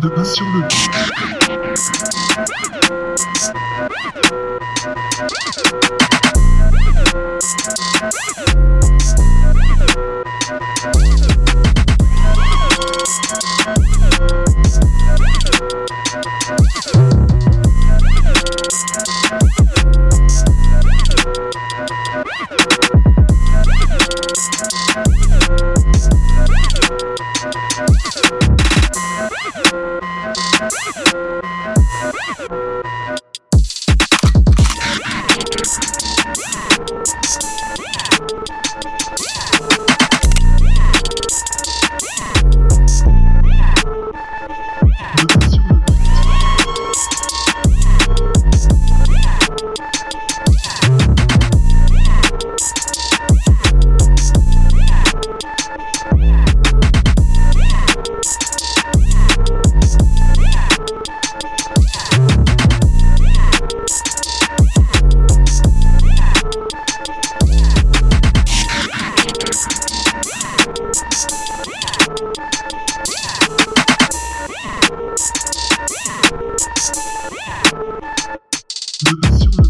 De main sur le. you You.